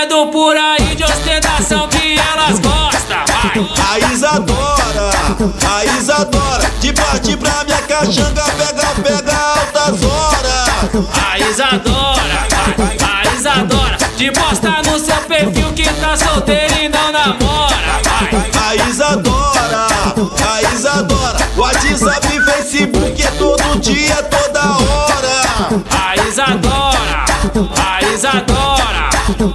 dizendo por aí de ostentação que elas gostam, vai. A Isadora, a Isadora, de partir pra minha caixanga, pega, pega altas horas. A Isadora, vai. A Isadora, de postar no seu perfil que tá solteira e não namora, vai. A Isadora, a Isadora, WhatsApp e Facebook é todo dia, toda hora. A Isadora, a Isadora,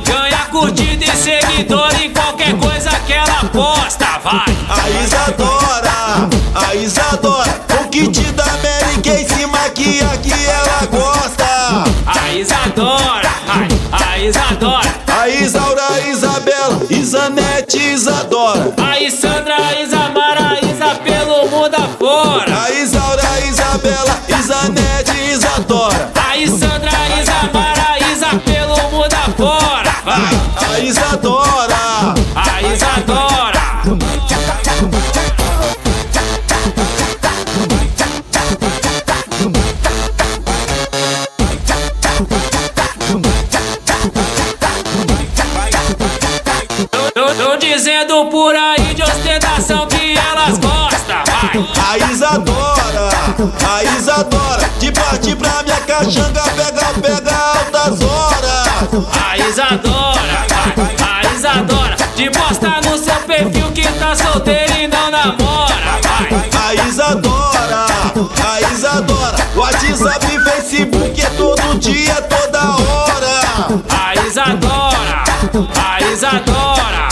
ganha curtida e seguidor em qualquer coisa que ela posta, vai. A Isadora, a Isadora, o kit da Mary Kay se maquia que ela gosta. A Isadora, ai, a Isadora, A Isaura, a Isabela, Isanete, Isadora. a Isandra, a Isamara, a Isa pelo mundo afora. A Isaura, a Isabela, Isanete, Isadora. A Isandra, Isadora, A Isadora. Tô dizendo por aí de ostentação que elas gostam, vai. a Isadora, a Isadora, de partir pra minha caixanga, tá solteira e não namora. A Isadora, a Isadora, WhatsApp e Facebook é todo dia, toda hora. A Isadora, a Isadora,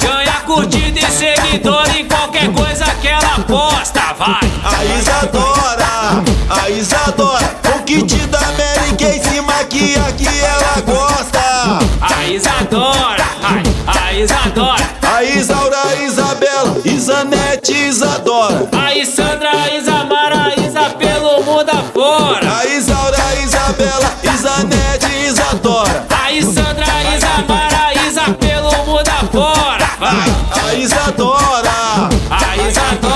ganha curtida e seguidor em qualquer coisa que ela posta, vai. A Isadora, a Isadora, o kit da Mary Kay se maquia que ela gosta. A Isadora, a Isadora, A Isaura, a Isabela, sintetizadora. A Isandra, a Isamara, a Isa pelo mundo afora. A Isaura, a Isabela, Isanete, Isadora. A Isandra, a Isamara, a Isa pelo mundo afora. Vai. A Isadora, a Isadora.